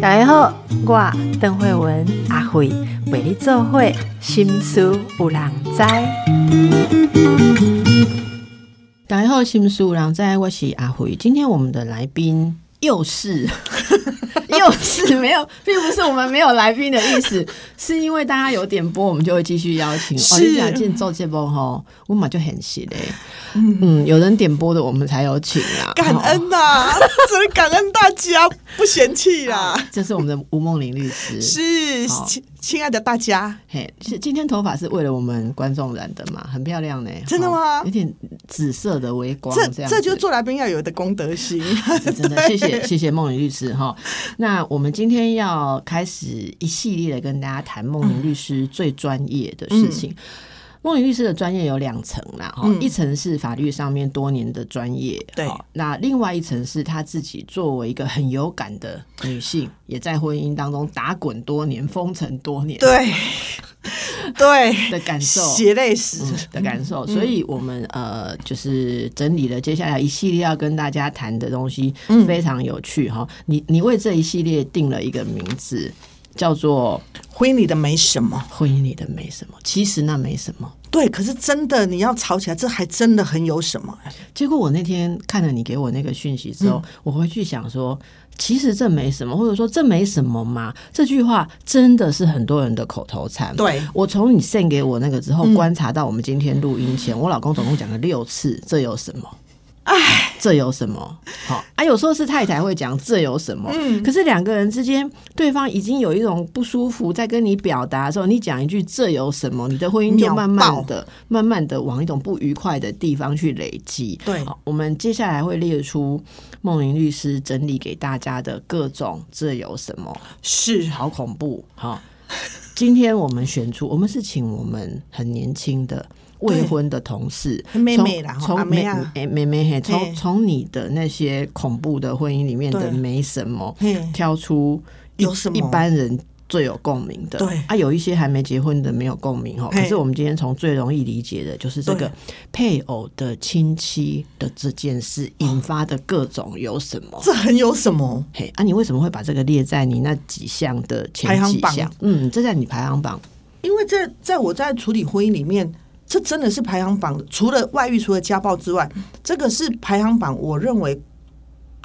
大家好，我邓慧文阿慧为你做会心思有人知。大家好，心思有人知，我是阿慧。今天我们的来宾又是 又是没有，并不是我们没有来宾的意思，是因为大家有点播，我们就会继续邀请。是哦，你想进做这波哈，我马就很喜嘞。嗯，有人点播的，我们才有请啊，感哦恩呐、真的感恩大家，不嫌弃啦。这是我们的吴梦玲律师。是好亲亲爱的大家，嘿，是今天头发是为了我们观众染的嘛，很漂亮呢。真的吗哦有点紫色的微光，这就做来宾要有的公德心。真的，谢谢谢谢梦玲律师哈。那我们今天要开始一系列的跟大家谈梦玲律师最专业的事情。梦玲律师的专业有两层啦，哈、嗯。一层是法律上面多年的专业，对。那另外一层是她自己作为一个很有感的女性，也在婚姻当中打滚多年、风尘多年，对。对，的感受。血泪史。嗯的感受，所以我们呃就是整理了接下来一系列要跟大家谈的东西，嗯。非常有趣哈。你你为这一系列定了一个名字，叫做婚姻里的没什么，“婚姻里的没什么”，其实那没什么。对，可是真的你要吵起来，这还真的很有什么。结果我那天看了你给我那个讯息之后，我回去想说，其实这没什么，或者说这没什么嘛。这句话真的是很多人的口头禅。对我从你 send 给我那个之后，观察到我们今天录音前，我老公总共讲了六次，这有什么？哎，这有什么？好啊，有时候是太太会讲这有什么，嗯可是两个人之间，对方已经有一种不舒服，在跟你表达的时候，你讲一句这有什么，你的婚姻就慢慢爆的、慢慢的往一种不愉快的地方去累积。对好，我们接下来会列出梦玲律师整理给大家的各种这有什么，是好恐怖。好，今天我们选出，我们是请我们很年轻的。未婚的同事，妹妹啦从从妹妹妹妹嘿，从从你的那些恐怖的婚姻里面的对没什么，挑出一有什么一般人最有共鸣的，对啊，有一些还没结婚的没有共鸣哦。可是我们今天从最容易理解的就是这个配偶的亲戚的这件事引发的各种有什么？这很有什么？嘿，啊，你为什么会把这个列在你那几项的前几项？嗯，这在你排行榜。因为这在我在处理婚姻里面，这真的是排行榜。除了外遇，除了家暴之外，这个是排行榜。我认为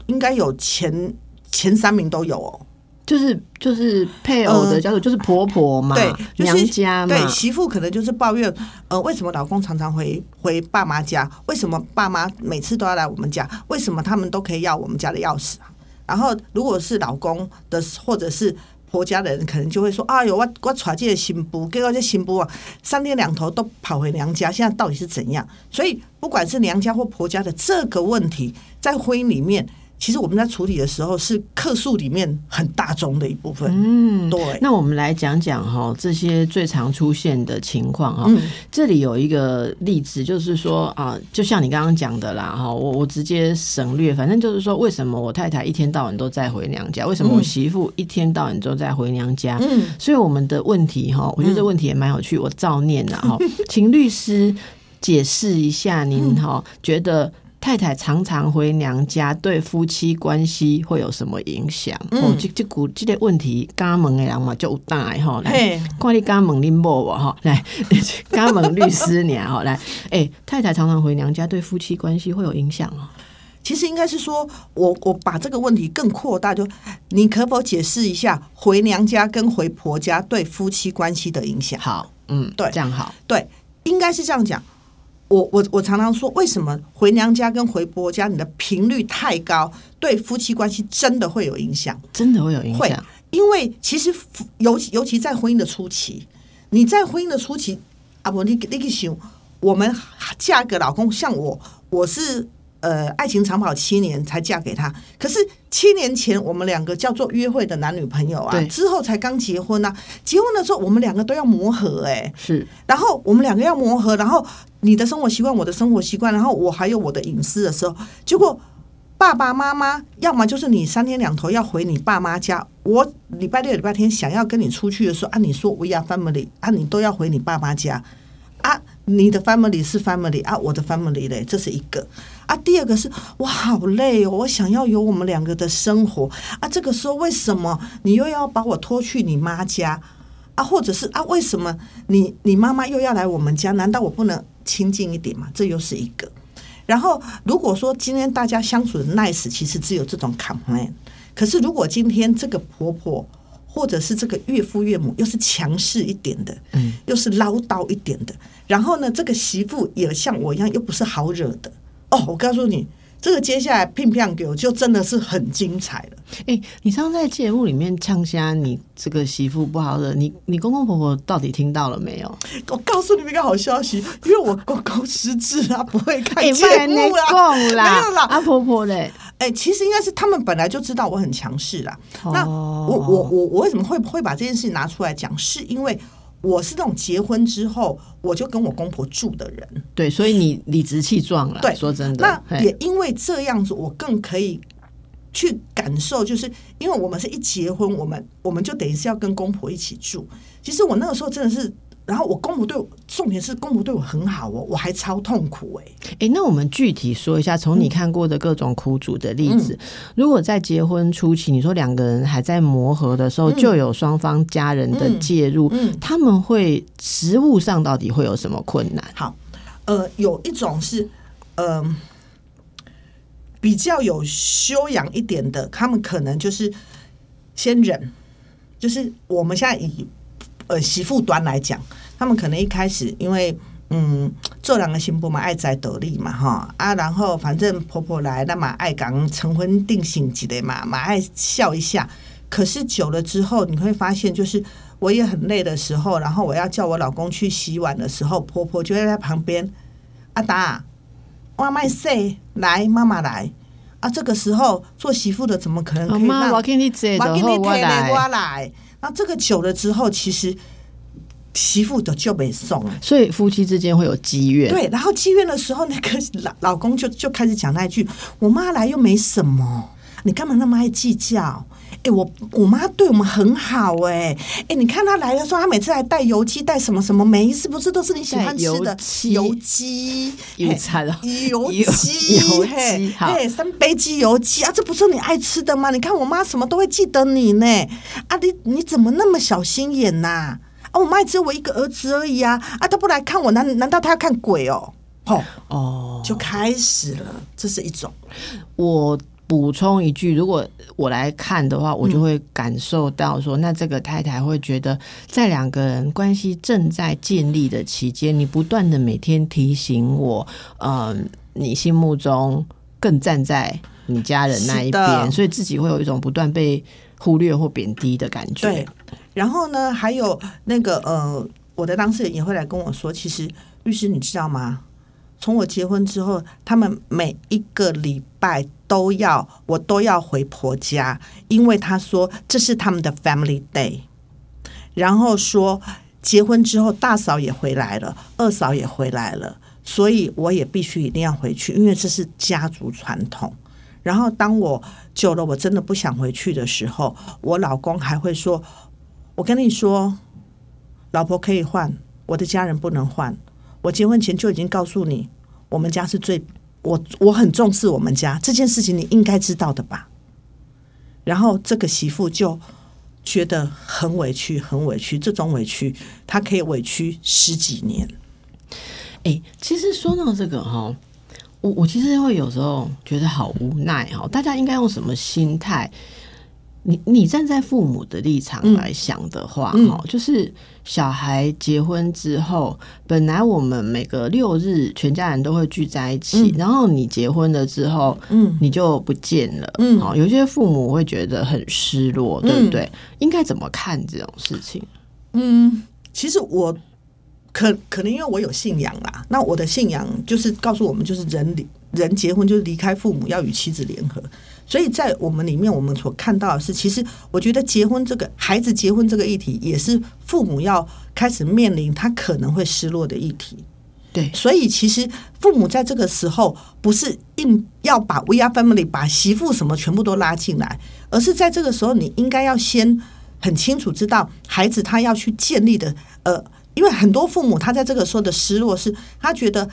应该有前前三名都有哦。就是就是配偶的呃叫做就是婆婆嘛，对，就是娘家嘛，对媳妇可能就是抱怨，呃，为什么老公常常回回爸妈家？为什么爸妈每次都要来我们家？为什么他们都可以要我们家的钥匙啊？然后如果是老公的或者是婆家的人，可能就会说：“哎呦，我我娶这个新妇，结果这新妇啊，三天两头都跑回娘家，现在到底是怎样？”所以不管是娘家或婆家的这个问题，在婚姻里面。其实我们在处理的时候是客诉里面很大宗的一部分，嗯，对，那我们来讲讲哈这些最常出现的情况哈。嗯这里有一个例子，就是说啊，就像你刚刚讲的啦哈，我我直接省略，反正就是说，为什么我太太一天到晚都在回娘家？为什么我媳妇一天到晚都在回娘家？嗯，所以我们的问题哈，我觉得这问题也蛮有趣，我照念了哈，请律师解释一下，您哈觉得。太太常常回娘家，对夫妻关系会有什么影响？嗯哦，这这股这个问题，刚问的人嘛就有答案哈。来，嘿，看你刚问恁某无哈？来，刚问律师娘哈。来，哎、太太常常回娘家，对夫妻关系会有影响哦。其实应该是说，我我把这个问题更扩大，就你可否解释一下回娘家跟回婆家对夫妻关系的影响？好，嗯，对这样好。对，应该是这样讲。我我我常常说，为什么回娘家跟回婆家你的频率太高，对夫妻关系真的会有影响？真的会有影会响。，因为其实夫尤其尤其在婚姻的初期，你在婚姻的初期啊不，你你去想，我们嫁个老公，像我，我是呃爱情长跑七年才嫁给他，可是七年前我们两个叫做约会的男女朋友啊，之后才刚结婚啊，结婚的时候我们两个都要磨合哎、是。然后我们两个要磨合，然后你的生活习惯，我的生活习惯，然后我还有我的隐私的时候，结果爸爸妈妈要么就是你三天两头要回你爸妈家，我礼拜六、礼拜天想要跟你出去的时候啊，你说 we are family 啊，你都要回你爸妈家啊，你的 family 是 family 啊，我的 family 嘞，这是一个啊，第二个是我好累哦，我想要有我们两个的生活啊。这个时候为什么你又要把我拖去你妈家啊？或者是啊，为什么你你妈妈又要来我们家？难道我不能亲近一点吗？这又是一个。然后如果说今天大家相处的 nice，其实只有这种 complain。可是如果今天这个婆婆或者是这个岳父岳母又是强势一点的，嗯，又是唠叨一点的，然后呢，这个媳妇也像我一样又不是好惹的。哦，我告诉你，这个接下来乒乓球就真的是很精彩了。哎，你常在节目里面呛瞎你这个媳妇不好惹，你你公公婆婆到底听到了没有？我告诉你们一个好消息，因为我公公失智啊，不会看节目啦，没有啦，阿婆婆嘞。哎，其实应该是他们本来就知道我很强势啦。那我我我我为什么会会把这件事情拿出来讲？是因为。我是那种结婚之后我就跟我公婆住的人，对，所以你理直气壮了。对，说真的，那也因为这样子，我更可以去感受，就是因为我们是一结婚，我们我们就等于是要跟公婆一起住。其实我那个时候真的是。然后我公婆对我，重点是公婆对我很好哦，我还超痛苦哎哎，那我们具体说一下，从你看过的各种苦主的例子，如果在结婚初期，你说两个人还在磨合的时候，就有双方家人的介入，他们会食物上到底会有什么困难？好，呃，有一种是，嗯，比较有修养一点的，他们可能就是先忍，就是我们现在以。呃，媳妇端来讲，他们可能一开始因为嗯，做两个新妇嘛，爱在得力嘛，哈啊，然后反正婆婆来，那么爱讲成婚定性之类嘛，嘛爱笑一下。可是久了之后，你会发现，就是我也很累的时候，然后我要叫我老公去洗碗的时候，婆婆就会在旁边。阿达，妈妈 say 来，妈妈来啊！这个时候做媳妇的怎么可能可以让我给你接，我给你推我来？那这个久了之后，其实媳妇的就没送，所以夫妻之间会有积怨。对，然后积怨的时候，那个老老公就就开始讲那一句：“我妈来又没什么，你干嘛那么爱计较？”哎，我我妈对我们很好，哎哎，你看她来的时候，她每次还带油鸡，带什么什么，每一次不是都是你喜欢吃的油鸡？油菜了，油鸡，油鸡，嘿，三杯鸡油鸡啊，这不是你爱吃的吗？你看我妈什么都会记得你呢，啊，你你怎么那么小心眼呐？啊，我妈只有我一个儿子而已啊，啊，她不来看我，难难道她要看鬼哦？哦哦，就开始了，这是一种我。补充一句，如果我来看的话，我就会感受到说，那这个太太会觉得，在两个人关系正在建立的期间，你不断的每天提醒我，嗯，你心目中更站在你家人那一边，所以自己会有一种不断被忽略或贬低的感觉。对，然后呢，还有那个呃，我的当事人也会来跟我说，其实律师你知道吗？从我结婚之后，他们每一个礼拜。都要我都要回婆家，因为他说这是他们的 family day。然后说结婚之后大嫂也回来了，二嫂也回来了，所以我也必须一定要回去，因为这是家族传统。然后当我久了我真的不想回去的时候，我老公还会说：“我跟你说，老婆可以换，我的家人不能换。我结婚前就已经告诉你，我们家是最。”我我很重视我们家这件事情，你应该知道的吧？然后这个媳妇就觉得很委屈，很委屈。这种委屈，她可以委屈十几年。哎，其实说到这个哈，我我其实会有时候觉得好无奈哈。大家应该用什么心态？你你站在父母的立场来想的话，哈，就是小孩结婚之后，本来我们每个六日全家人都会聚在一起，然后你结婚了之后，嗯，你就不见了，嗯，好，有些父母会觉得很失落，对不对？应该怎么看这种事情？嗯，其实我可可能因为我有信仰啦，那我的信仰就是告诉我们，就是人离人结婚就是离开父母，要与妻子联合。所以在我们里面，我们所看到的是，其实我觉得结婚这个孩子结婚这个议题，也是父母要开始面临他可能会失落的议题。对，所以其实父母在这个时候不是硬要把 We Are Family 把媳妇什么全部都拉进来，而是在这个时候，你应该要先很清楚知道孩子他要去建立的。呃，因为很多父母他在这个时候的失落是，他觉得。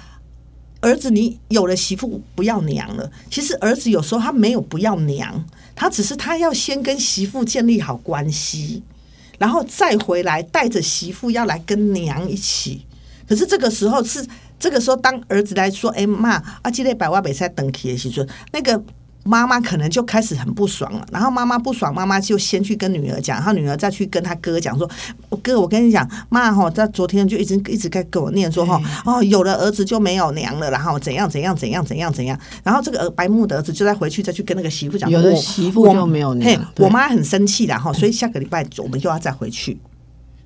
儿子你有了媳妇不要娘了，其实儿子有时候他没有不要娘，他只是他要先跟媳妇建立好关系，然后再回来带着媳妇要来跟娘一起。可是这个时候是这个时候，当儿子来说：“哎妈，啊，今天百万比赛等起的时候，那个。”妈妈可能就开始很不爽了，然后妈妈不爽，妈妈就先去跟女儿讲，然后女儿再去跟她哥讲说：“我哥，我跟你讲，妈哈，在昨天就一直一直在跟我念说哈，哦，有了儿子就没有娘了，然后怎样怎样怎样怎样怎样，然后这个儿白木的儿子就再回去再去跟那个媳妇讲，有了媳妇就没有娘，我妈很生气的哈，所以下个礼拜我们又要再回去。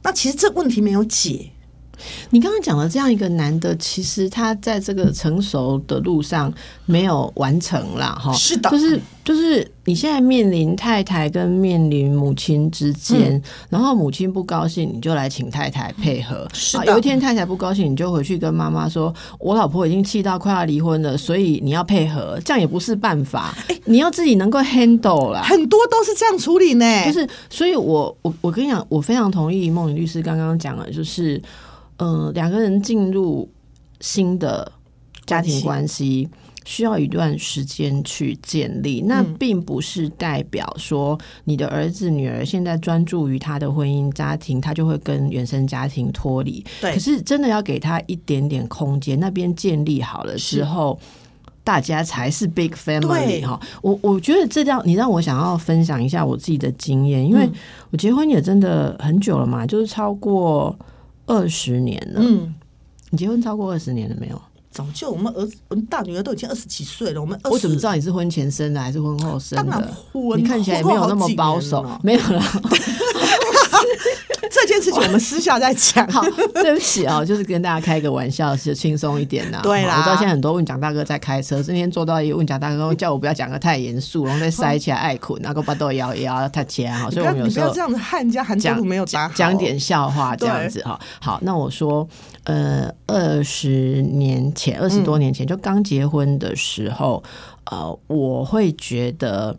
那其实这问题没有解。你刚刚讲的这样一个男的，其实他在这个成熟的路上没有完成啦，哈，是的，就是就是你现在面临太太跟面临母亲之间，然后母亲不高兴，你就来请太太配合，是的。有一天太太不高兴，你就回去跟妈妈说，我老婆已经气到快要离婚了，所以你要配合，这样也不是办法，你要自己能够 handle 啦。很多都是这样处理呢，就是，所以我我我跟你讲，我非常同意梦玲律师刚刚讲的，就是。嗯，两个人进入新的家庭关系，需要一段时间去建立。那并不是代表说你的儿子女儿现在专注于他的婚姻家庭，他就会跟原生家庭脱离。对，可是真的要给他一点点空间，那边建立好了之后，大家才是 big family 哈。我我觉得这样，你让我想要分享一下我自己的经验，因为我结婚也真的很久了嘛，就是超过。二十年了，嗯，你结婚超过二十年了没有？早就我们儿子，我们大女儿都已经二十几岁了。我们我怎么知道你是婚前生的还是婚后生的？婚你看起来没有那么保守，没有了。这件事情我们私下再讲。好，对不起啊，就是跟大家开个玩笑，是轻松一点的。对啦，我知道现在很多问蒋大哥在开车，今天坐到一个问蒋大哥，叫我不要讲的太严肃，然后再塞起来爱捆，然后把豆摇摇太切哈。所以我们有时候这样子害人家韩讲没有讲讲点笑话这样子哈。好，那我说，呃，二十年前，二十多年前就刚结婚的时候，呃，我会觉得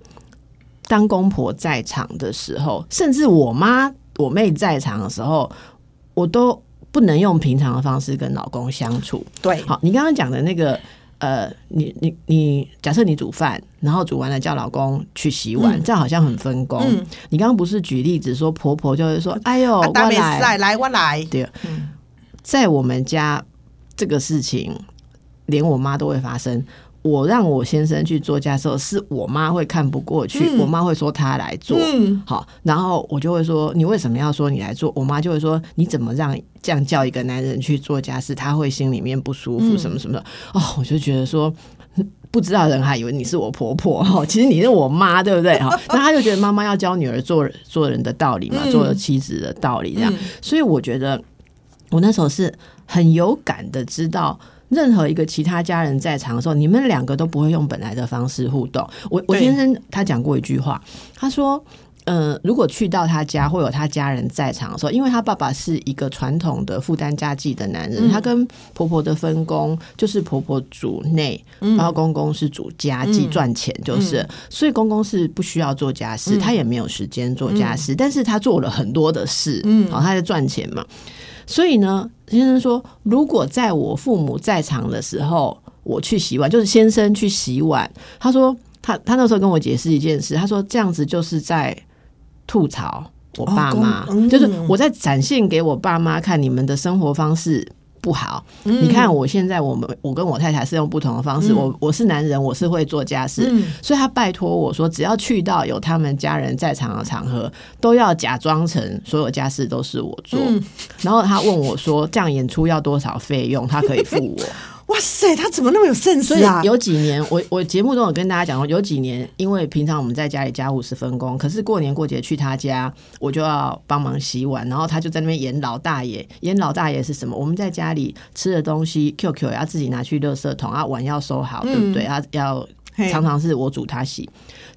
当公婆在场的时候，甚至我妈。我妹在场的时候，我都不能用平常的方式跟老公相处。对，好，你刚刚讲的那个，呃，你你你，假设你煮饭，然后煮完了叫老公去洗碗，这样好像很分工。你刚刚不是举例子说婆婆就会说：“哎呦，我来，来我来。”对，在我们家这个事情，连我妈都会发生。我让我先生去做家事，是我妈会看不过去，我妈会说他来做，好，然后我就会说你为什么要说你来做？我妈就会说你怎么让这样叫一个男人去做家事，他会心里面不舒服什么什么的。哦，我就觉得说不知道人还以为你是我婆婆哈，其实你是我妈，对不对 哈？那他就觉得妈妈要教女儿做做人的道理嘛，做妻子的道理这样。所以我觉得我那时候是很有感的，知道。任何一个其他家人在场的时候，你们两个都不会用本来的方式互动。我我先生他讲过一句话，他说：“呃，如果去到他家会有他家人在场的时候，因为他爸爸是一个传统的负担家计的男人，他跟婆婆的分工就是婆婆主内，然后公公是主家计赚钱，就是。所以公公是不需要做家事，他也没有时间做家事，但是他做了很多的事，嗯，好，他在赚钱嘛。”所以呢，先生说，如果在我父母在场的时候，我去洗碗，就是先生去洗碗。他说，他他那时候跟我解释一件事，他说这样子就是在吐槽我爸妈，就是我在展现给我爸妈看你们的生活方式。不好，你看我现在我们我跟我太太是用不同的方式，我我是男人，我是会做家事，所以他拜托我说，只要去到有他们家人在场的场合，都要假装成所有家事都是我做，然后他问我说，这样演出要多少费用，他可以付我。哇塞，他怎么那么有 sense 啊？有几年，我我节目中有跟大家讲过，有几年，因为平常我们在家里家务是分工，可是过年过节去他家，我就要帮忙洗碗，然后他就在那边演老大爷。演老大爷是什么？我们在家里吃的东西，QQ 要自己拿去垃圾桶啊，碗要收好，对不对？他要常常是我煮他洗。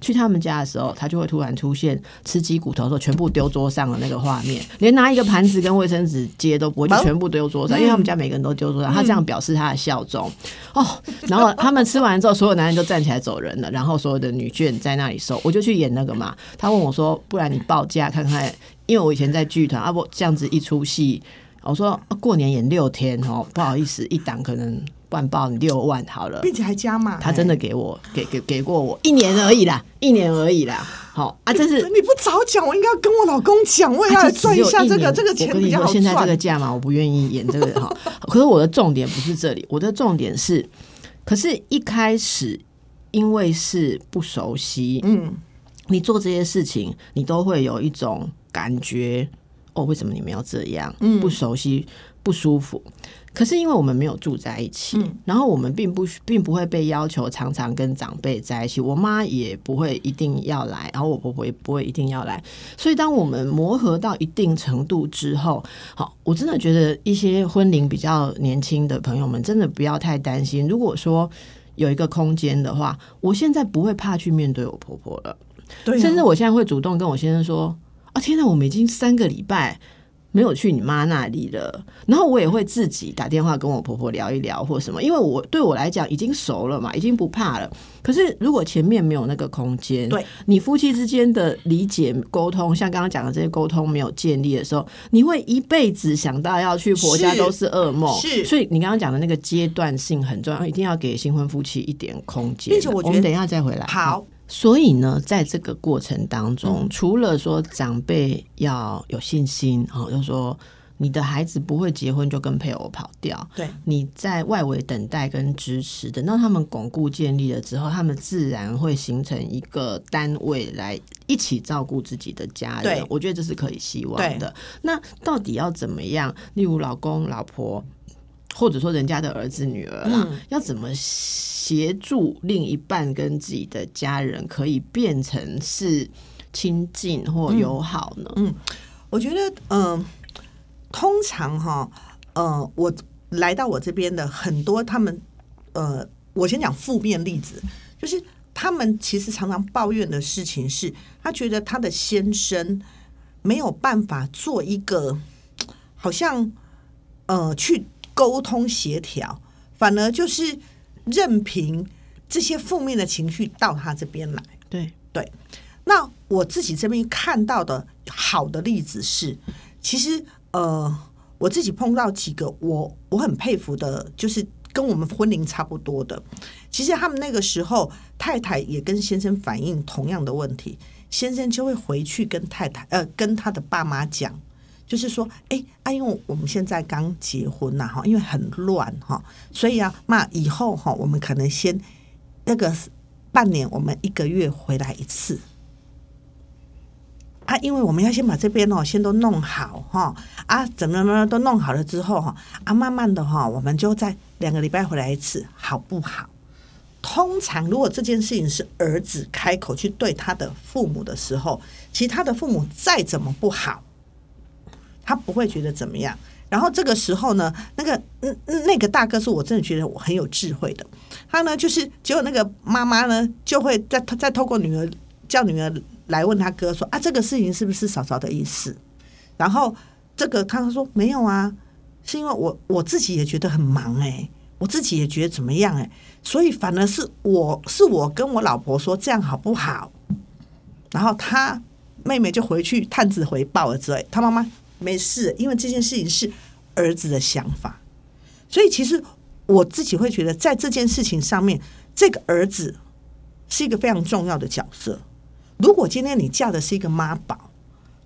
去他们家的时候，他就会突然出现吃鸡骨头的时候全部丢桌上的那个画面，连拿一个盘子跟卫生纸接都不会，就全部丢桌上，因为他们家每个人都丢桌上，他这样表示他的效忠哦。然后他们吃完之后，所有男人都站起来走人了，然后所有的女眷在那里收，我就去演那个嘛。他问我说：“不然你报价看看？”因为我以前在剧团啊，不这样子一出戏，我说过年演六天哦，不好意思，一档可能。不然报你六万好了。并且还加码，他真的给我给给给过我一年而已啦，一年而已啦。好啊，但是你不早讲，我应该要跟我老公讲，我也要赚一下这个这个钱比较好现在这个。价嘛，我不愿意演这个哈。可是我的重点不是这里，我的重点是，可是一开始因为是不熟悉，嗯，你做这些事情，你都会有一种感觉，哦，为什么你们要这样？嗯不熟悉，不舒服。可是因为我们没有住在一起，嗯然后我们并不并不会被要求常常跟长辈在一起，我妈也不会一定要来，然后我婆婆也不会一定要来。所以当我们磨合到一定程度之后，好，我真的觉得一些婚龄比较年轻的朋友们，真的不要太担心。如果说有一个空间的话，我现在不会怕去面对我婆婆了。对啊，甚至我现在会主动跟我先生说：“啊，天哪，我们已经三个礼拜没有去你妈那里了。”然后我也会自己打电话跟我婆婆聊一聊或什么，因为我对我来讲已经熟了嘛，已经不怕了。可是如果前面没有那个空间，对你夫妻之间的理解沟通，像刚刚讲的这些沟通没有建立的时候，你会一辈子想到要去婆家都是噩梦。是所以你刚刚讲的那个阶段性很重要，一定要给新婚夫妻一点空间。并且我觉得们等一下再回来。好，所以呢，在这个过程当嗯中，除了说长辈要有信心，哦，就说你的孩子不会结婚就跟配偶跑掉，对，你在外围等待跟支持，等到他们巩固建立了之后，他们自然会形成一个单位来一起照顾自己的家人对。我觉得这是可以希望的。那到底要怎么样？例如老公、老婆。或者说人家的儿子女儿啦，嗯要怎么协助另一半跟自己的家人可以变成是亲近或友好呢？嗯我觉得，嗯、通常哈，呃，我来到我这边的很多，他们，呃，我先讲负面例子，就是他们其实常常抱怨的事情是，他觉得他的先生没有办法做一个，好像，呃，去沟通协调，反而就是任凭这些负面的情绪到他这边来。对，对，那我自己这边看到的好的例子是，其实呃，我自己碰到几个我我很佩服的，就是跟我们婚龄差不多的。其实他们那个时候，太太也跟先生反映同样的问题，先生就会回去跟太太呃跟他的爸妈讲。就是说，哎、啊，因为我们现在刚结婚呐，哈，因为很乱哈，所以啊，那以后哈，我们可能先那个半年，我们一个月回来一次。啊，因为我们要先把这边哦，先都弄好哈，啊，怎么怎么都弄好了之后哈，啊，慢慢的哈，我们就在两个礼拜回来一次，好不好？通常如果这件事情是儿子开口去对他的父母的时候，其他的父母再怎么不好，他不会觉得怎么样。然后这个时候呢，那个嗯嗯那个大哥是我真的觉得我很有智慧的，他呢就是结果那个妈妈呢就会再再透过女儿叫女儿来问他哥说啊这个事情是不是嫂嫂的意思？然后这个他说没有啊，是因为我我自己也觉得很忙哎、我自己也觉得怎么样哎、所以反而是我是我跟我老婆说这样好不好？然后他妹妹就回去探子回报了之类，他妈妈没事，因为这件事情是儿子的想法，所以其实我自己会觉得，在这件事情上面，这个儿子是一个非常重要的角色。如果今天你嫁的是一个妈宝，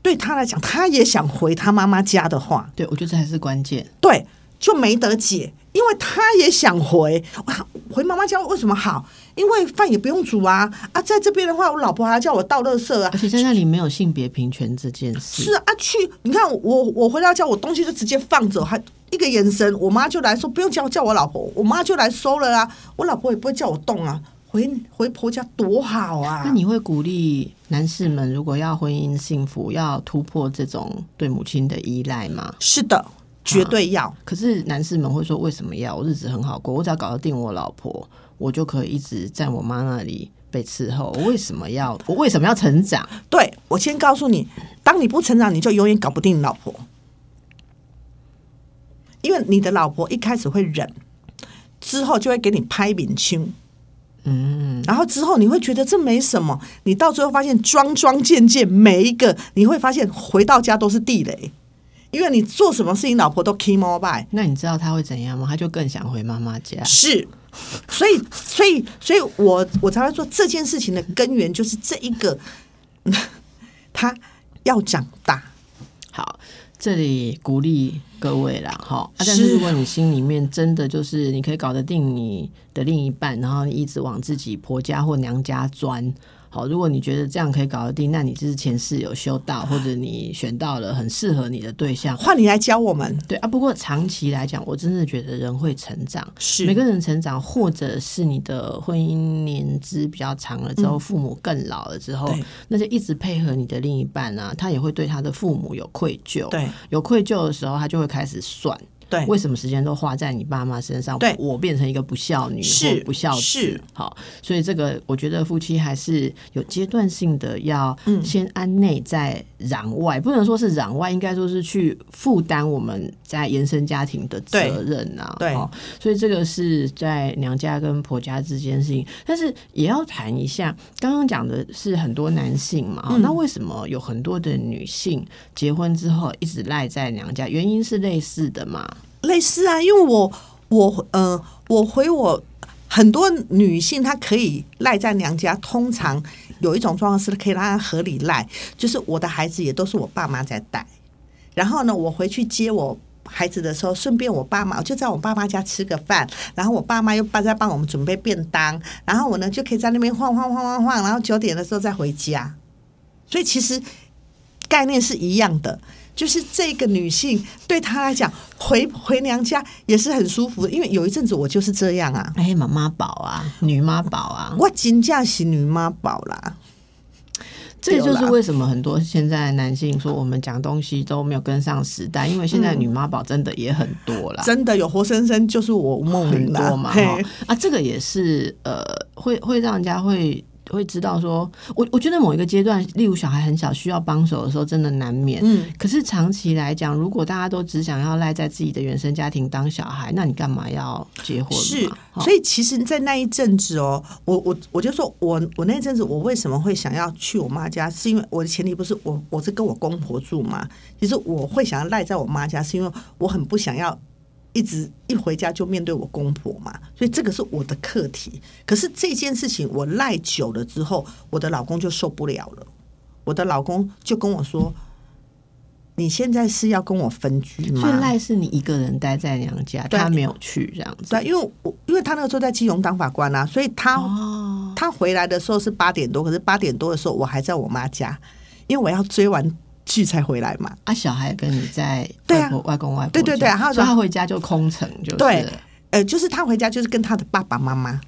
对他来讲，他也想回他妈妈家的话，对，我觉得这还是关键。对，就没得解，因为他也想回，哇，回妈妈家为什么好？因为饭也不用煮啊。啊，在这边的话，我老婆还叫我倒垃圾啊。而，且在那里没有性别平权这件事，是啊，去你看我我回到家，我东西就直接放着，还一个眼神，我妈就来说不用叫叫我老婆，我妈就来收了啊，我老婆也不会叫我动啊，回回婆家多好啊！那你会鼓励男士们，如果要婚姻幸福，要突破这种对母亲的依赖吗？是的，绝对要。可是男士们会说，为什么要？我日子很好过，我只要搞得定我老婆，我就可以一直在我妈那里被伺候。我为什么要？我为什么要成长？对我先告诉你，当你不成长，你就永远搞不定你老婆，因为你的老婆一开始会忍，之后就会给你拍扁胸。嗯，然后之后你会觉得这没什么，你到最后发现桩桩件件每一个，你会发现回到家都是地雷，因因为你做什么事情，老婆都 key mobile。那你知道他会怎样吗？他就更想回妈妈家。是，所以，所以，所以我我才会说这件事情的根源就是这一个，他要长大。好，这里鼓励各位啦，哈、啊。但是是如果你心里面真的就是你可以搞得定你的另一半，然后你一直往自己婆家或娘家钻。好，如果你觉得这样可以搞得定，那你就是前世有修到，或者你选到了很适合你的对象。换你来教我们，对啊，不过长期来讲，我真的觉得人会成长，是每个人成长，或者是你的婚姻年资比较长了之后，父母更老了之后，那就一直配合你的另一半啊，他也会对他的父母有愧疚，对有愧疚的时候，他就会开始算。对为什么时间都花在你爸妈身上？对我变成一个不孝女是或不孝子是，好，所以这个我觉得夫妻还是有阶段性的，要嗯先安内再攘外，不能说是攘外，应该说是去负担我们在延伸家庭的责任啊。对所以这个是在娘家跟婆家之间的事情，但是也要谈一下，刚刚讲的是很多男性嘛，那为什么有很多的女性结婚之后一直赖在娘家？原因是类似的嘛？类似啊，因为我我呃，我回我很多女性，她可以赖在娘家，通常有一种状况是可以让她合理赖，就是我的孩子也都是我爸妈在带，然后呢，我回去接我。孩子的时候，顺便我爸妈就在我爸妈家吃个饭，然后我爸妈又帮在帮我们准备便当，然后我呢就可以在那边晃晃晃晃晃，然后九点的时候再回家。所以其实概念是一样的，就是这个女性对她来讲，回回娘家也是很舒服的，因为有一阵子我就是这样啊，哎，妈妈宝啊，女妈宝啊，我真正是女妈宝啦。这就是为什么很多现在男性说我们讲东西都没有跟上时代，因为现在女妈宝真的也很多啦。真的有活生生就是我吴梦很多嘛，哈。啊，这个也是呃，会会让人家会会知道说，我我觉得某一个阶段，例如小孩很小需要帮手的时候，真的难免。嗯，可是长期来讲，如果大家都只想要赖在自己的原生家庭当小孩，那你干嘛要结婚？是，所以其实，在那一阵子哦，我我我就说我我那一阵子我为什么会想要去我妈家，是因为我的前提不是我我是跟我公婆住嘛，其实我会想要赖在我妈家，是因为我很不想要一直一回家就面对我公婆嘛，所以这个是我的课题。可是这件事情我赖久了之后，我的老公就受不了了，我的老公就跟我说：“你现在是要跟我分居吗？”所以赖是你一个人待在娘家，他没有去这样子。对，因为我因为他那个时候在基隆当法官啊，所以他、哦，他回来的时候是八点多，可是八点多的时候我还在我妈家，因为我要追完剧才回来嘛。啊，小孩跟你在对啊。外婆、外公、外婆对对对然后说他回家就空城，就是。对了呃，就是他回家就是跟他的爸爸妈妈，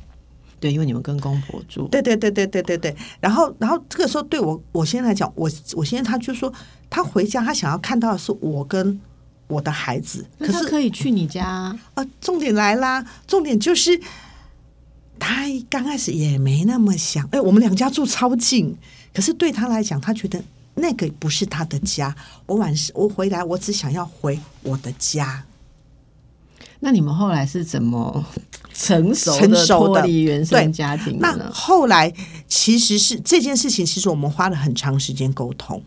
对，因为你们跟公婆住，对对对对对对对。然后然后这个时候对我我现在来讲，我我现在他就说他回家他想要看到的是我跟我的孩子，可是可以去你家。啊，啊，重点来啦，重点就是他刚开始也没那么想，哎、我们两家住超近，可是对他来讲，他觉得那个不是他的家。我晚上我回来，我只想要回我的家。那你们后来是怎么 成熟成的熟的脱离原生家庭的那？后来其实是这件事情，其实我们花了很长时间沟通。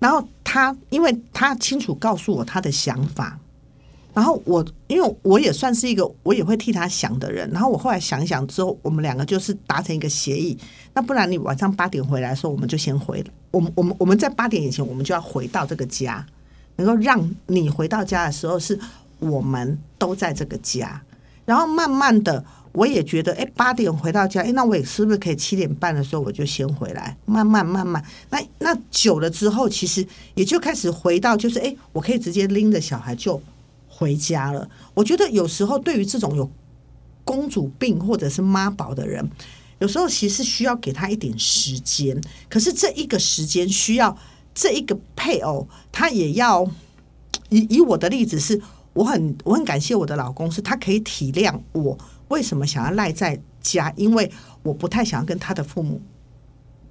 然后他，因为他清楚告诉我他的想法，然后我因为我也算是一个我也会替他想的人，然后我后来想一想之后，我们两个就是达成一个协议。那不然你晚上八点回来的时候，我们就先回了。我们我们我们在八点以前，我们就要回到这个家，能够让你回到家的时候，是我们都在这个家。然后慢慢的，我也觉得，哎，八点回到家，哎，那我也是不是可以七点半的时候我就先回来？慢慢慢慢，那那久了之后，其实也就开始回到，就是哎，我可以直接拎着小孩就回家了。我觉得有时候对于这种有公主病或者是妈宝的人，有时候其实需要给他一点时间，可是这一个时间需要这一个配偶，他也要以以我的例子是，我很我很感谢我的老公，是他可以体谅我为什么想要赖在家，因为我不太想要跟他的父母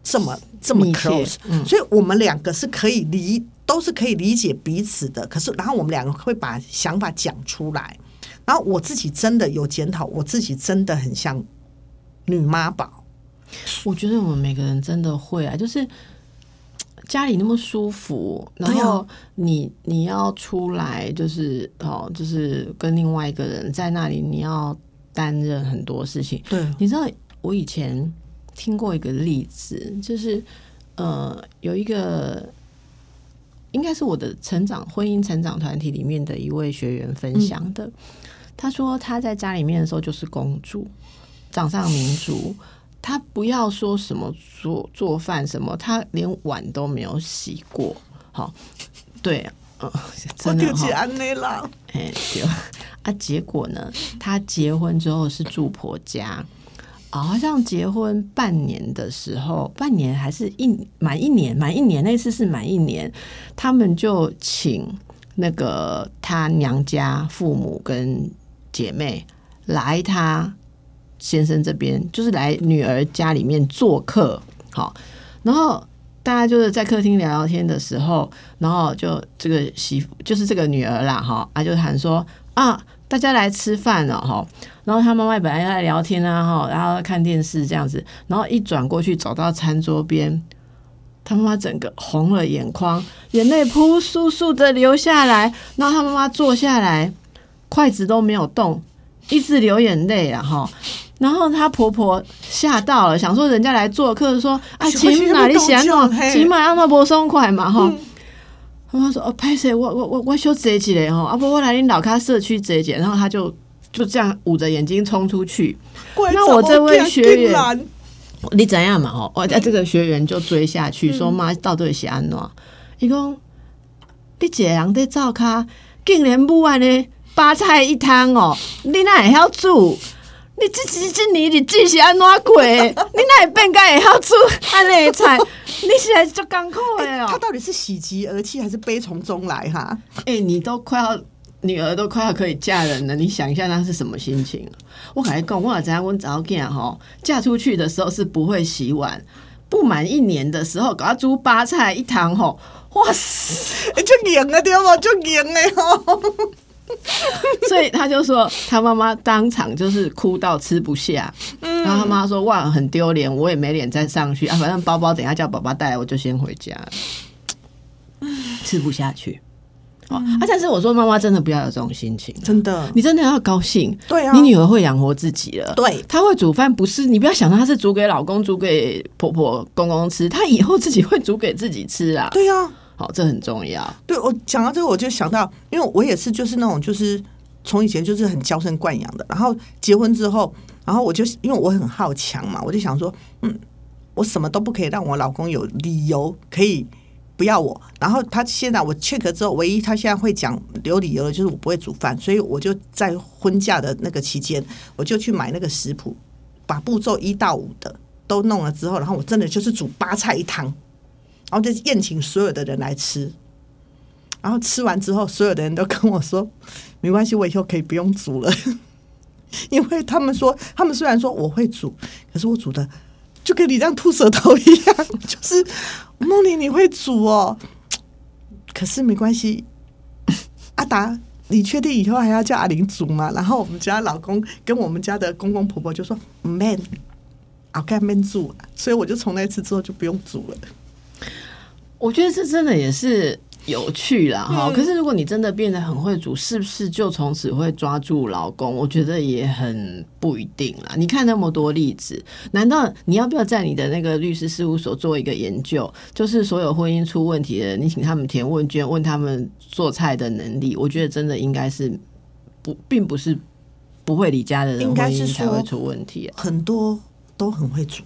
这么这么 close，嗯所以我们两个是可以理都是可以理解彼此的。可是，然后我们两个会把想法讲出来，然后我自己真的有检讨，我自己真的很像女妈宝。我觉得我们每个人真的会啊，就是家里那么舒服，然后你你要出来，就是哦，就是跟另外一个人在那里，你要担任很多事情。对，你知道我以前听过一个例子，就是呃，有一个应该是我的成长婚姻成长团体里面的一位学员分享的。他说他在家里面的时候就是公主，掌上明珠。他不要说什么做做饭什么，他连碗都没有洗过。好，对，嗯、我真的哈就。是安内啦。哎，对啊，结果呢，他结婚之后是住婆家，啊，好像结婚半年的时候，半年还是一满一年，满一年那次是满一年，他们就请那个他娘家父母跟姐妹来他先生这边，就是来女儿家里面做客，好，然后。大家就是在客厅聊聊天的时候，然后就这个媳妇就是这个女儿啦，哈，啊就喊说啊，大家来吃饭了哈。然后他妈妈本来在聊天啊，哈，然后看电视这样子，然后一转过去走到餐桌边，他妈妈整个红了眼眶，眼泪扑簌簌的流下来。然后他妈妈坐下来，筷子都没有动，一直流眼泪啊，哈。然后她婆婆吓到了，想说人家来做客，说啊，什么请哪里想什么动作嘿起码让她不松快嘛，哈。他妈说：“哦，拍谁？我我我我休坐一嘞吼，啊不，我来你老家社区坐一下。”然后他就就这样捂着眼睛冲出去。那我这位学员你怎样嘛？哦，我在这个学员就追下去，说：“妈，到底是安怎？”伊讲：“你一个人在灶骹，竟然不安尼八菜一汤哦，你哪会晓煮？你这这这年日子是安怎过？你哪会变该会晓煮安尼的菜？你是来足艰苦的哦。”他到底是喜极而泣还是悲从中来哈？哎、你都快要女儿都快要可以嫁人了，你想一下那是什么心情？我跟你讲，我知影阮早囝吼嫁出去的时候是不会洗碗，不满一年的时候搞他煮八菜一汤吼，哇塞！哎，就赢了对不？就赢了哦。所以他就说他妈妈当场就是哭到吃不下，然后他妈说哇很丢脸，我也没脸再上去啊，反正包包等一下叫爸爸带来，我就先回家，吃不下去。哦，啊！但是我说妈妈真的不要有这种心情，真的，你真的要高兴。对啊你女儿会养活自己了。对她会煮饭，不是你不要想到她是煮给老公、煮给婆婆、公公吃，她以后自己会煮给自己吃啊。对呀、好，这很重要。对我讲到这个，我就想到，因为我也是就是那种就是从以前就是很娇生惯养的，然后结婚之后，然后我就因为我很好强嘛，我就想说，嗯，我什么都不可以让我老公有理由可以不要我。然后他现在我 check 之后，唯一他现在会讲有理由的就是我不会煮饭，所以我就在婚嫁的那个期间，我就去买那个食谱，把步骤一到五的都弄了之后，然后我真的就是煮八菜一汤。然后就宴请所有的人来吃，然后吃完之后，所有的人都跟我说：“没关系，我以后可以不用煮了。”因为他们说，他们虽然说我会煮，可是我煮的就跟你这样吐舌头一样，就是梦里你会煮哦，可是没关系，阿达。你确定以后还要叫阿玲煮吗？然后我们家老公跟我们家的公公婆婆就说：“man，我干 man 煮。”所以我就从那次之后就不用煮了。我觉得这真的也是有趣啦，哈、可是如果你真的变得很会煮，是不是就从此会抓住老公？我觉得也很不一定啦。你看那么多例子，难道你要不要在你的那个律师事务所做一个研究？就是所有婚姻出问题的人，你请他们填问卷，问他们做菜的能力。我觉得真的应该是不，并不是不会离家的人婚姻才会出问题、啊。很多都很会煮。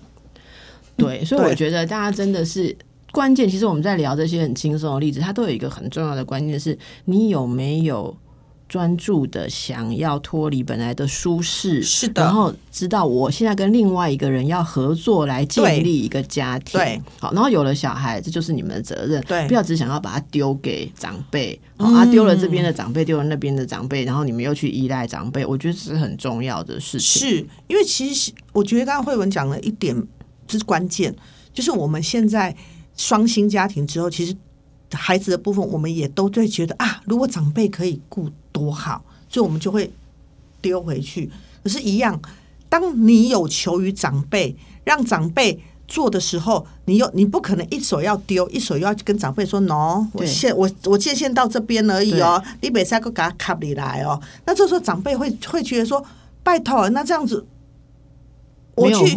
对，所以我觉得大家真的是关键。其实我们在聊这些很轻松的例子，它都有一个很重要的关键是，你有没有专注的想要脱离本来的舒适，是的。然后知道我现在跟另外一个人要合作来建立一个家庭，对，好，然后有了小孩，这就是你们的责任，对。不要只想要把它丢给长辈，好啊，丢了这边的长辈，丢了那边的长辈，然后你们又去依赖长辈，我觉得这是很重要的事情，是因为其实我觉得刚刚慧文讲了一点这是关键，就是我们现在双薪家庭之后，其实孩子的部分我们也都会觉得啊，如果长辈可以顾多好，所以我们就会丢回去。可是，一样，当你有求于长辈，让长辈做的时候，你又你不可能一手要丢，一手又要跟长辈说 “no”，我对限我我界限到这边而已哦，你别再给他卡里来哦。那这时候长辈会会觉得说：“拜托，那这样子，我去，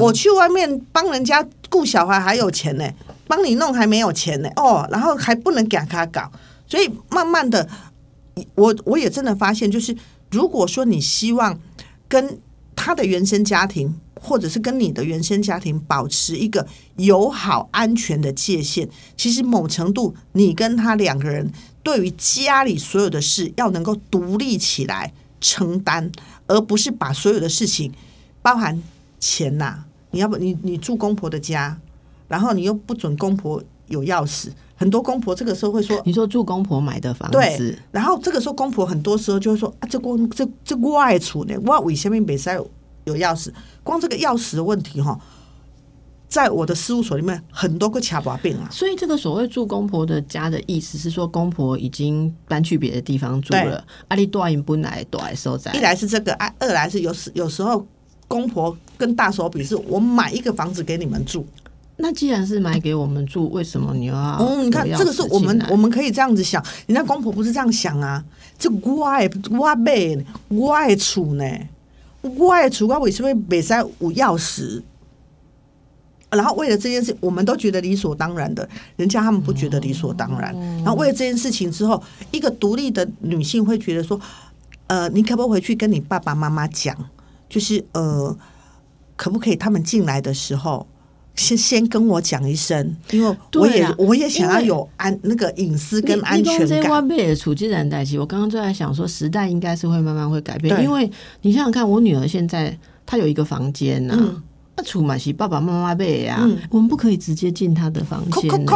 我去外面帮人家顾小孩还有钱呢，帮你弄还没有钱呢哦，然后还不能给他搞，所以慢慢的，我我也真的发现，就是如果说你希望跟他的原生家庭，或者是跟你的原生家庭保持一个友好安全的界限，其实某程度你跟他两个人对于家里所有的事要能够独立起来承担，而不是把所有的事情包含。钱呐、你要不你你住公婆的家，然后你又不准公婆有钥匙，很多公婆这个时候会说，你说住公婆买的房对子，，然后这个时候公婆很多时候就会说啊，这公这这外出呢，我为什么没塞有有钥匙？光这个钥匙的问题哈，在我的事务所里面很多个卡把病啊，所以这个所谓住公婆的家的意思是说，公婆已经搬去别的地方住了，阿里多因不来多来收在一，来是这个，啊，二来是有时有时候公婆跟大手比，是我买一个房子给你们住。那既然是买给我们住，为什么你要？哦，你看这个是我们我们可以这样子想，人家公婆不是这样想啊，这我的我买的我的厝呢，我的厝我为什么袂使有钥匙？然后为了这件事，我们都觉得理所当然的，人家他们不觉得理所当然。然后为了这件事情之后，一个独立的女性会觉得说，呃，你可不可以回去跟你爸爸妈妈讲，就是呃，可不可以他们进来的时候，先先跟我讲一声，因为我也我也想要有安那个隐私跟安全感。挖贝的处境人代际，我刚刚就在想说，时代应该是会慢慢会改变，因为你想想看，我女儿现在她有一个房间呐、嗯。那储满是爸爸妈妈辈呀、嗯。我们不可以直接进她的房间呢、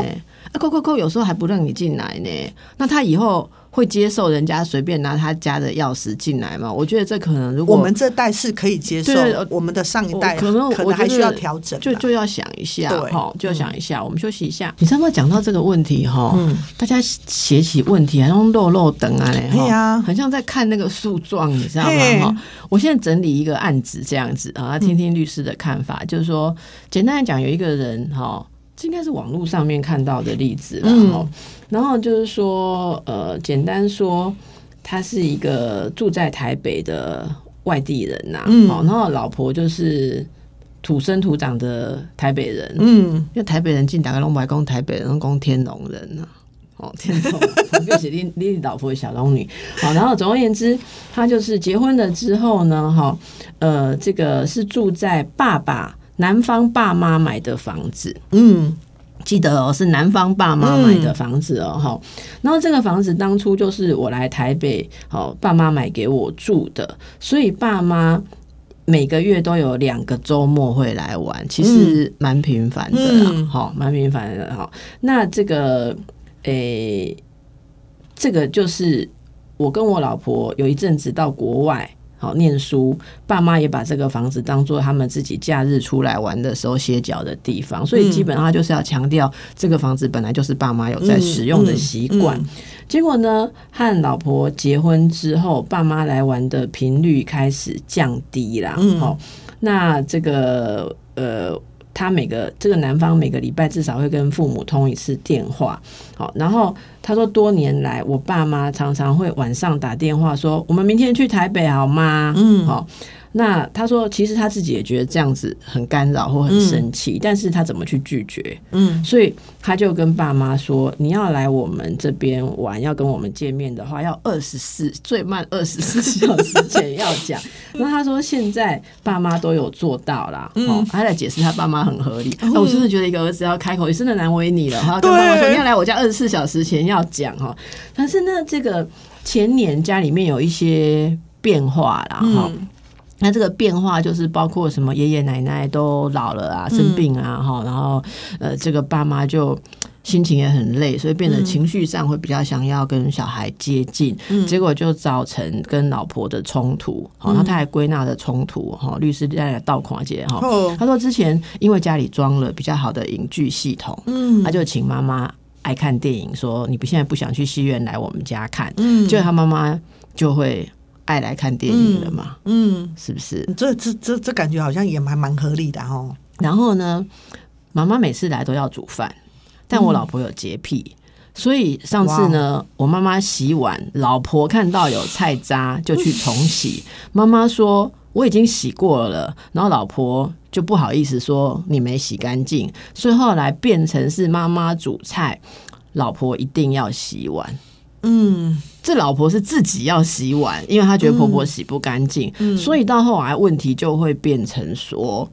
啊，扣扣扣，有时候还不让你进来呢。那他以后会接受人家随便拿他家的钥匙进来吗？我觉得这可能如果我们这代是可以接受我们的上一代可能可能还需要调整啊。就就要想一下对哈，就要想一下。我们休息一下。你知道吗？讲到这个问题哈，嗯大家写起问题还用漏漏等啊嘞，哈对啊很像在看那个诉状，你知道吗？哈，我现在整理一个案子这样子啊，听听律师的看法，就是说，简单来讲，有一个人哈。这应该是网络上面看到的例子了嗯、然后就是说，呃，简单说，他是一个住在台北的外地人呐、嗯。哦，然后老婆就是土生土长的台北人，嗯，因为台北人进打个龙白宫，台北人攻天龙人呢、哦，天龙，就是你你老婆的小龙女。好，然后总而言之，他就是结婚了之后呢，哈，呃，这个是住在爸爸男方爸妈买的房子，嗯。记得哦，是男方爸妈买的房子哦，哈、然后这个房子当初就是我来台北，哦，爸妈买给我住的，所以爸妈每个月都有两个周末会来玩，其实蛮频繁的啦，嗯。哈、蛮频繁的哈。那这个，诶、这个就是我跟我老婆有一阵子到国外。好念书，爸妈也把这个房子当做他们自己假日出来玩的时候歇脚的地方，所以基本上就是要强调这个房子本来就是爸妈有在使用的习惯。嗯结果呢，和老婆结婚之后，爸妈来玩的频率开始降低啦。嗯好、那这个呃。他每个这个男方每个礼拜至少会跟父母通一次电话，好，然后他说多年来我爸妈常常会晚上打电话说我们明天去台北好吗？嗯好，那他说其实他自己也觉得这样子很干扰或很生气，但是他怎么去拒绝？嗯所以他就跟爸妈说：“你要来我们这边玩，要跟我们见面的话，要二十四最慢二十四小时前要讲。”那他说现在爸妈都有做到啦，哦，他在解释他爸妈很合理。那我真的觉得一个儿子要开口也真的难为你了，他要跟爸妈说你要来我家二十四小时前要讲哈。但是呢，这个前年家里面有一些变化啦，哈、嗯那这个变化就是包括什么爷爷奶奶都老了啊，生病啊，哈、然后呃，这个爸妈就心情也很累，所以变得情绪上会比较想要跟小孩接近，结果就造成跟老婆的冲突。好、那他还归纳了冲突，哈、律师在倒跨界哈。哦。他说之前因为家里装了比较好的影剧系统，嗯。他就请妈妈爱看电影，说你不现在不想去戏院来我们家看，嗯。就他妈妈就会爱来看电影了嘛，嗯，是不是？这这这这感觉好像也蛮蛮合理的哦。然后呢，妈妈每次来都要煮饭，但我老婆有洁癖。所以上次呢，我妈妈洗碗，老婆看到有菜渣就去重洗。妈妈说我已经洗过了，然后老婆就不好意思说你没洗干净，所以后来变成是妈妈煮菜，老婆一定要洗碗。嗯，这老婆是自己要洗碗，因为她觉得婆婆洗不干净，所以到后来问题就会变成说，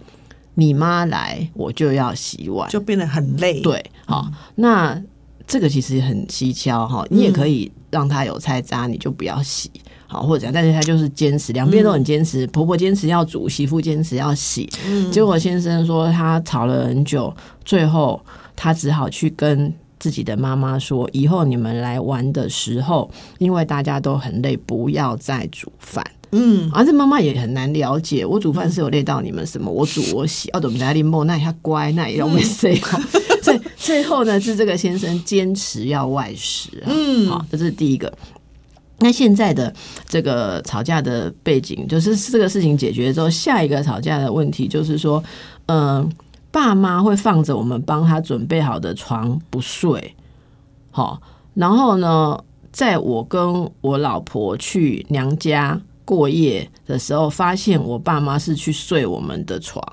你妈来我就要洗碗，就变得很累。对，好，那这个其实很蹊跷哈，你也可以让她有菜渣，你就不要洗，好或者但是她就是坚持，两边都很坚持，婆婆坚持要煮，媳妇坚持要洗，结果先生说他吵了很久，最后他只好去跟。自己的妈妈说：“以后你们来玩的时候，因为大家都很累，不要再煮饭。”嗯，而且妈妈也很难了解，我煮饭是有累到你们什么？我煮我洗，哦，怎么在里梦那一下乖，那也要没睡好。所以最后呢，是这个先生坚持要外食啊。嗯好，这是第一个。那现在的这个吵架的背景，就是这个事情解决之后，下一个吵架的问题就是说，嗯。爸妈会放着我们帮他准备好的床不睡，好，然后呢，在我跟我老婆去娘家过夜的时候，发现我爸妈是去睡我们的床，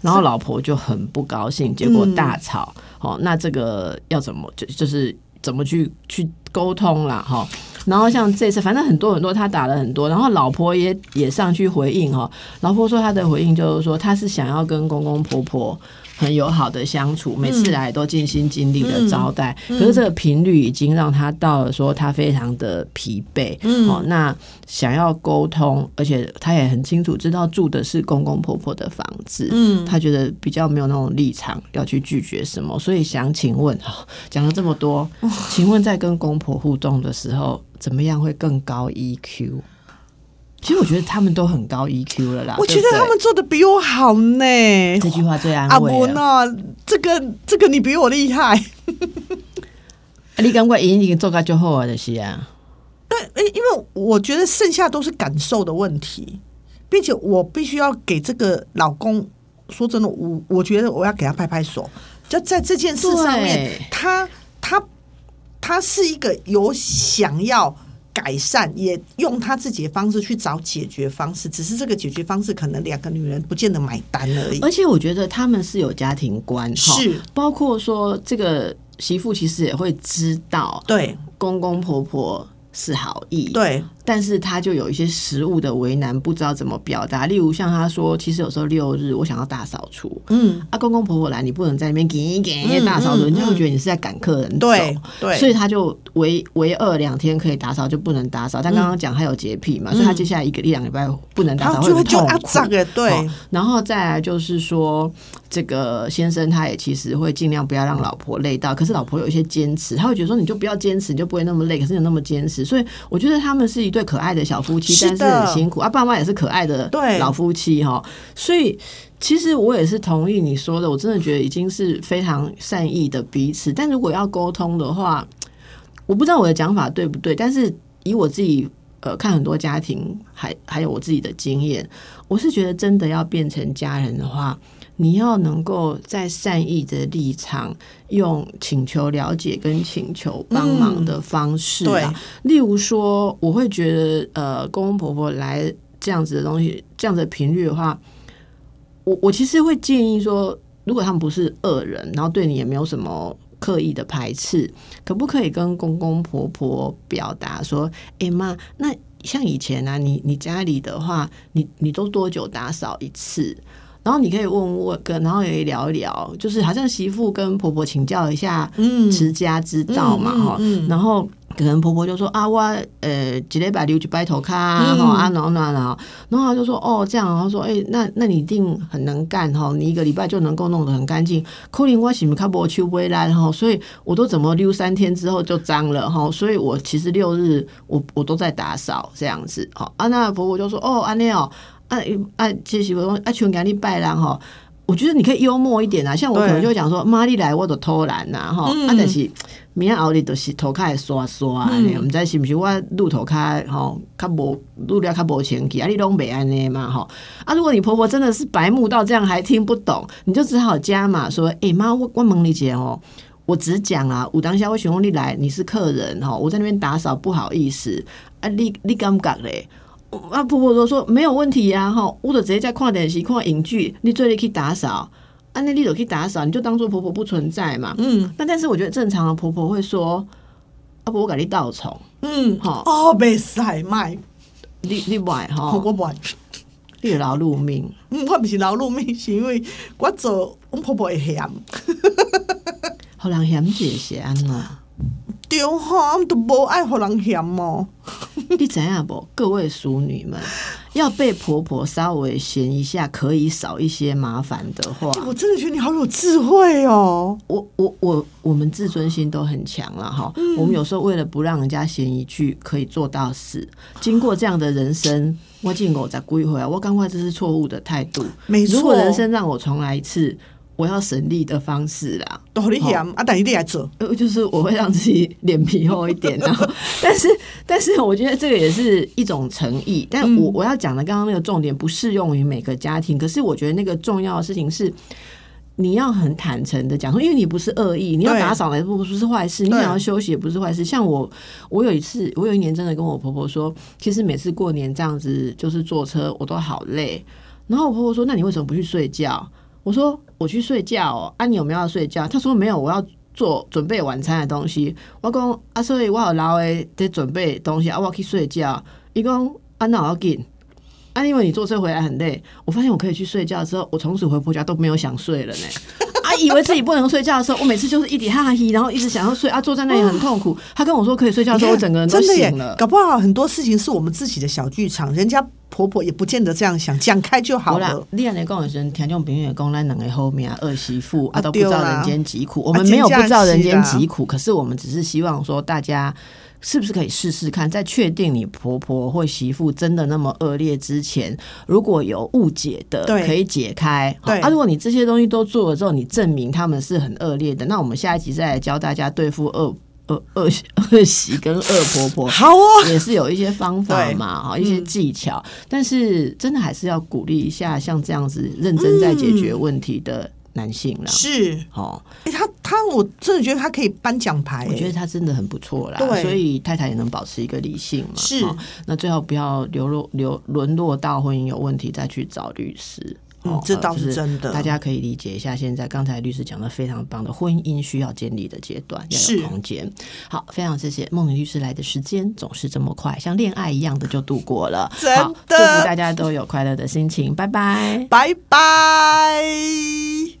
然后老婆就很不高兴，结果大吵。好，那这个要怎么就就是怎么去去沟通啦？哈。然后像这次，反正很多很多，他打了很多，然后老婆也也上去回应哈。老婆说她的回应就是说，她是想要跟公公婆婆很友好的相处，每次来都尽心尽力的招待。可是这个频率已经让他到了说他非常的疲惫。哦，那想要沟通，而且他也很清楚知道住的是公公婆婆的房子，嗯，他觉得比较没有那种立场要去拒绝什么，所以想请问哈，讲了这么多，请问在跟公婆互动的时候。怎么样会更高 EQ？其实我觉得他们都很高 EQ 了啦。我觉得他们做的比我好呢。这句话最安慰。阿伯呢？这个这个你比我厉害。你感觉已经做个就好的是啊。对，因为我觉得剩下都是感受的问题，并且我必须要给这个老公说真的，我我觉得我要给他拍拍手，就在这件事上面，他他。他是一个有想要改善，也用他自己的方式去找解决方式，只是这个解决方式可能两个女人不见得买单而已。而且我觉得他们是有家庭观，是包括说这个媳妇其实也会知道，对公公婆婆是好意，对。但是他就有一些食物的为难，不知道怎么表达。例如像他说，其实有时候六日我想要大扫除，嗯，啊，公公婆婆来，你不能在那边给一给一大扫除，人家会觉得你是在赶客人走，对，所以他就唯唯二两天可以打扫就不能打扫。他刚刚讲他有洁癖嘛，所以他接下来一个一两礼拜不能打扫，会痛苦。对，然后再来就是说，这个先生他也其实会尽量不要让老婆累到，可是老婆有一些坚持，他会觉得说你就不要坚持，你就不会那么累。可是你那么坚持，所以我觉得他们是一对。最可爱的小夫妻，但是很辛苦啊！爸妈也是可爱的老夫妻哈，所以其实我也是同意你说的，我真的觉得已经是非常善意的彼此。但如果要沟通的话，我不知道我的讲法对不对，但是以我自己呃看很多家庭，还还有我自己的经验，我是觉得真的要变成家人的话。你要能够在善意的立场，用请求了解跟请求帮忙的方式啊，例如说，我会觉得呃，公公婆婆来这样子的东西，这样的频率的话，我我其实会建议说，如果他们不是恶人，然后对你也没有什么刻意的排斥，可不可以跟公公婆婆表达说，哎妈，那像以前啊，你你家里的话，你你都多久打扫一次？然后你可以问我跟，然后也聊一聊，就是好像媳妇跟婆婆请教一下持家之道嘛，哈。然后可能婆婆就说啊，我呃，几礼拜留去拜头卡，哈啊，然后然后然后他就说哦，这样，他说哎，那那你一定很能干哈，你一个礼拜就能够弄得很干净。可能我是不看不去回来哈，所以我都怎么溜三天之后就脏了哈，所以我其实六日我我都在打扫这样子，好啊。那婆婆就说哦，安尼哦。啊啊！其实我讲啊，像今日拜人吼，我觉得你可以幽默一点啊，像我可能就会讲说，妈你来我都偷懒呐，哈，嗯啊，但是明仔后日都是头开始刷刷啊，嗯我们知是不是我路头开吼，较无路了较无前气，啊，你拢袂安尼嘛，吼，啊，如果你婆婆真的是白目到这样还听不懂，你就只好加码说，诶、妈，我我问你姐哦。我只讲啊，有当下我询问你来，你是客人哈，我在那边打扫不好意思啊，你你感觉嘞？啊，婆婆都说没有问题呀、哈，我就直接在看电视、看影剧，你最近去打扫，啊，那你就去打扫，你就当做婆婆不存在嘛。嗯。那但是我觉得正常的婆婆会说，啊，婆我给你倒虫，嗯，好哦，袂使卖，你你不爱哈，我不爱。你有劳碌命，嗯，我毋是劳碌命，是因为我做我婆婆会嫌，好人嫌姐是安怎？对吼，我都无爱互人嫌哦。你怎样不？各位淑女们，要被婆婆稍微嫌一下，可以少一些麻烦的话，我真的觉得你好有智慧哦。我我我我们自尊心都很强了哈，嗯我们有时候为了不让人家嫌一句，可以做到死。经过这样的人生，我进我再归回来，我赶快这是错误的态度。没错如果人生让我重来一次，我要省力的方式啦。都互你嫌，啊，但是你来做，呃，就是我会让自己脸皮厚一点，然后，但是，但是我觉得这个也是一种诚意。但嗯我我要讲的刚刚那个重点不适用于每个家庭，可是我觉得那个重要的事情是。你要很坦诚的讲说，因为你不是恶意，你要打扫来不不是坏事，你想要休息也不是坏事。像我，我有一次，我有一年真的跟我婆婆说，其实每次过年这样子就是坐车，我都好累。然后我婆婆说：“那你为什么不去睡觉？”我说：“我去睡觉哦。啊，你有没有要睡觉？”他说：“没有，我要做准备晚餐的东西。”我讲：“啊，所以我有老诶在准备东西啊，我要去睡觉。”伊讲：“啊，那要紧。”啊，因为你坐车回来很累，我发现我可以去睡觉之后，我从此回婆家都没有想睡了呢。啊，以为自己不能睡觉的时候，我每次就是一点哈哈嘿，然后一直想要睡啊，坐在那里很痛苦。他跟我说可以睡觉的时候，我整个人都真的耶醒了，。搞不好很多事情是我们自己的小剧场，人家婆婆也不见得这样想，讲开就好了。，你安尼讲的时候，听众朋友讲咱两个后面二媳妇啊啊都不知道人间疾苦，我啊们没有不知道人间疾苦，可是我们只是希望说大家。是不是可以试试看，在确定你婆婆或媳妇真的那么恶劣之前，如果有误解的，对。可以解开。对。啊，如果你这些东西都做了之后，你证明他们是很恶劣的，那我们下一集再来教大家对付恶恶恶恶媳跟恶婆婆。好哦，也是有一些方法嘛，哈，一些技巧，但是真的还是要鼓励一下像这样子认真在解决问题的男性啦。是，哦，哎、他他，我真的觉得他可以颁奖牌、我觉得他真的很不错啦，对所以太太也能保持一个理性嘛。是哦那最好不要流落流沦落到婚姻有问题再去找律师。这倒是真的大家可以理解一下。现在刚才律师讲的非常棒的婚姻需要建立的阶段，要有空间。好，非常谢谢梦玲律师来的时间总是这么快，像恋爱一样的就度过了。真好，祝福大家都有快乐的心情，拜拜。拜拜。